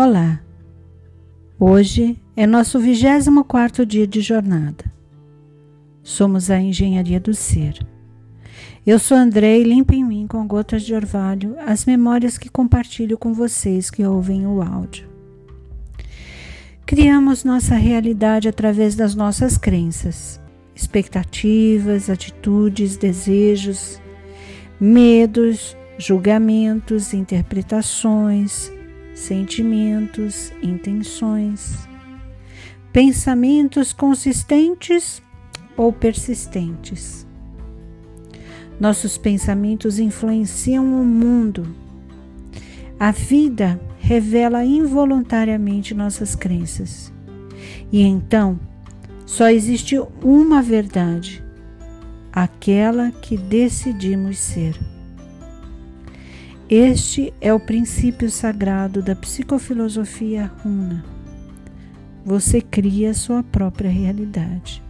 Olá! Hoje é nosso 24 dia de jornada. Somos a Engenharia do Ser. Eu sou André e limpo em mim com gotas de orvalho as memórias que compartilho com vocês que ouvem o áudio. Criamos nossa realidade através das nossas crenças, expectativas, atitudes, desejos, medos, julgamentos, interpretações, sentimentos, intenções, pensamentos consistentes ou persistentes. Nossos pensamentos influenciam o mundo. A vida revela involuntariamente nossas crenças. E então, só existe uma verdade, aquela que decidimos ser. Este é o princípio sagrado da psicofilosofia runa. Você cria sua própria realidade.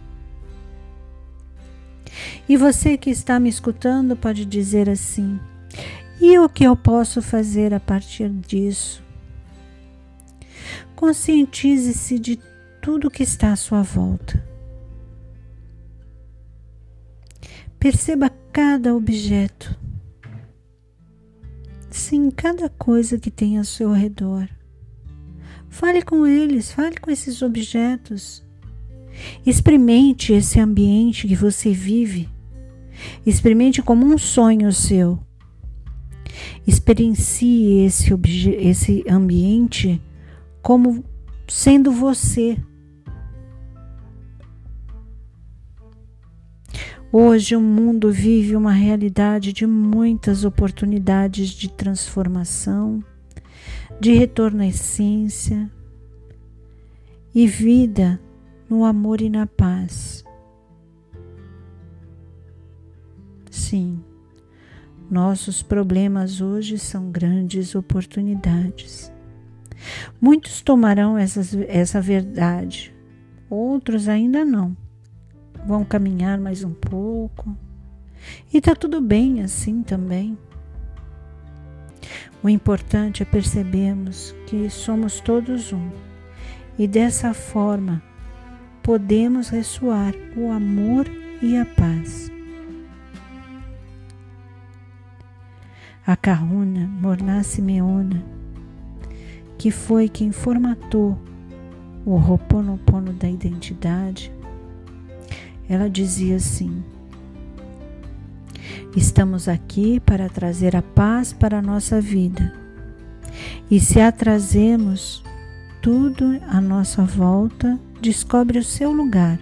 E você que está me escutando pode dizer assim: e o que eu posso fazer a partir disso? Conscientize-se de tudo que está à sua volta. Perceba cada objeto Sim, cada coisa que tem ao seu redor. Fale com eles, fale com esses objetos. Experimente esse ambiente que você vive. Experimente como um sonho seu. Experiencie esse, esse ambiente como sendo você. Hoje o mundo vive uma realidade de muitas oportunidades de transformação, de retorno à essência e vida no amor e na paz. Sim, nossos problemas hoje são grandes oportunidades. Muitos tomarão essas, essa verdade, outros ainda não vão caminhar mais um pouco. E tá tudo bem assim também. O importante é percebermos que somos todos um e dessa forma podemos ressoar o amor e a paz. A Kahuna Morná Simeona, que foi quem formatou o Roponopono da identidade, ela dizia assim: Estamos aqui para trazer a paz para a nossa vida. E se a trazemos, tudo à nossa volta descobre o seu lugar,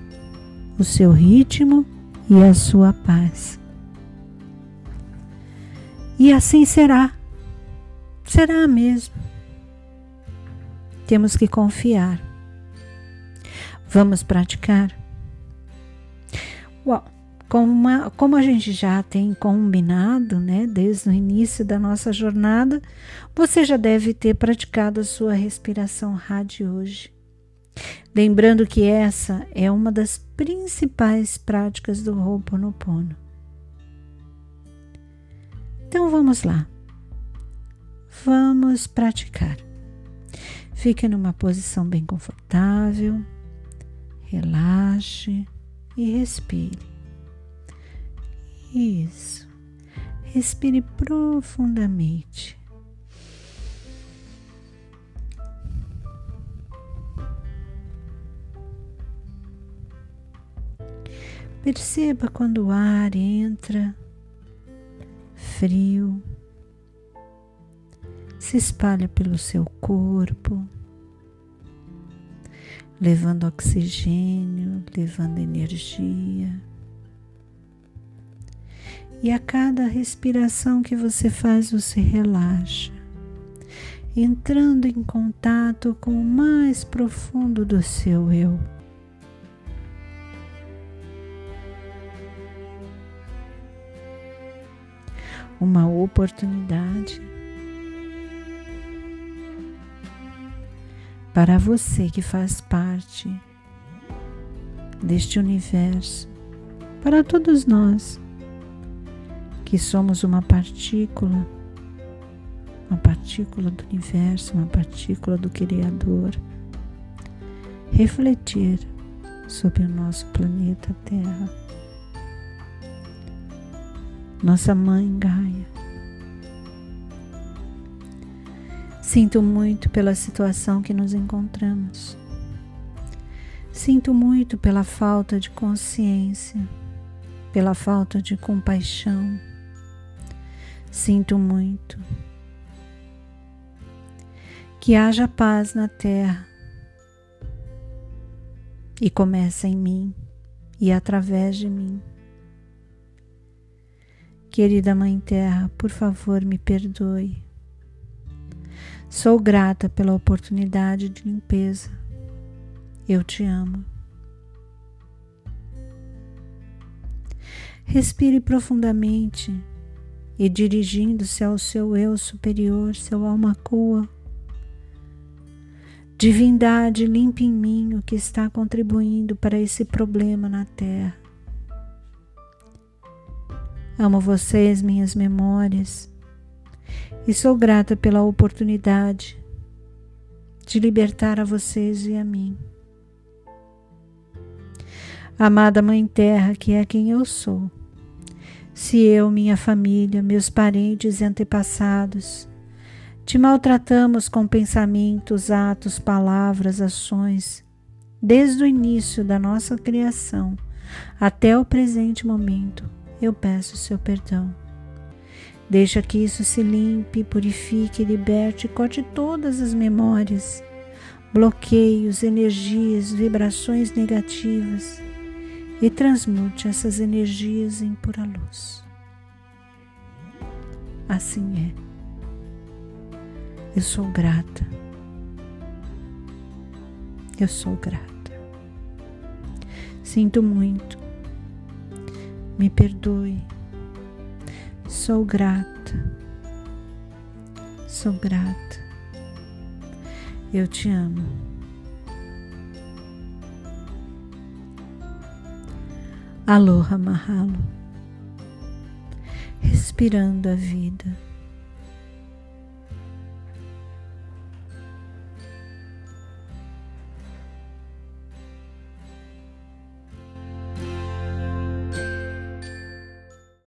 o seu ritmo e a sua paz. E assim será. Será mesmo. Temos que confiar. Vamos praticar? Bom, como, como a gente já tem combinado, né, desde o início da nossa jornada, você já deve ter praticado a sua respiração rádio hoje. Lembrando que essa é uma das principais práticas do Ho'oponopono. Então vamos lá. Vamos praticar. Fique numa posição bem confortável. Relaxe e respire. Isso. Respire profundamente. Perceba quando o ar entra frio, se espalha pelo seu corpo levando oxigênio, levando energia. E a cada respiração que você faz, você relaxa, entrando em contato com o mais profundo do seu eu. Uma oportunidade para você que faz parte deste universo, para todos nós que somos uma partícula uma partícula do universo, uma partícula do Criador, refletir sobre o nosso planeta Terra. Nossa mãe Gaia. Sinto muito pela situação que nos encontramos. Sinto muito pela falta de consciência, pela falta de compaixão. Sinto muito. Que haja paz na terra e começa em mim e através de mim. Querida Mãe Terra, por favor, me perdoe. Sou grata pela oportunidade de limpeza. Eu te amo. Respire profundamente e dirigindo-se ao seu eu superior, seu alma coa, Divindade, limpe em mim o que está contribuindo para esse problema na terra. Amo vocês, minhas memórias, e sou grata pela oportunidade de libertar a vocês e a mim. Amada Mãe Terra, que é quem eu sou, se eu, minha família, meus parentes e antepassados, te maltratamos com pensamentos, atos, palavras, ações, desde o início da nossa criação até o presente momento. Eu peço seu perdão. Deixa que isso se limpe, purifique, liberte, corte todas as memórias, bloqueios, energias, vibrações negativas e transmute essas energias em pura luz. Assim é. Eu sou grata. Eu sou grata. Sinto muito. Me perdoe. Sou grata. Sou grata. Eu te amo. Aloha Mahalo. Respirando a vida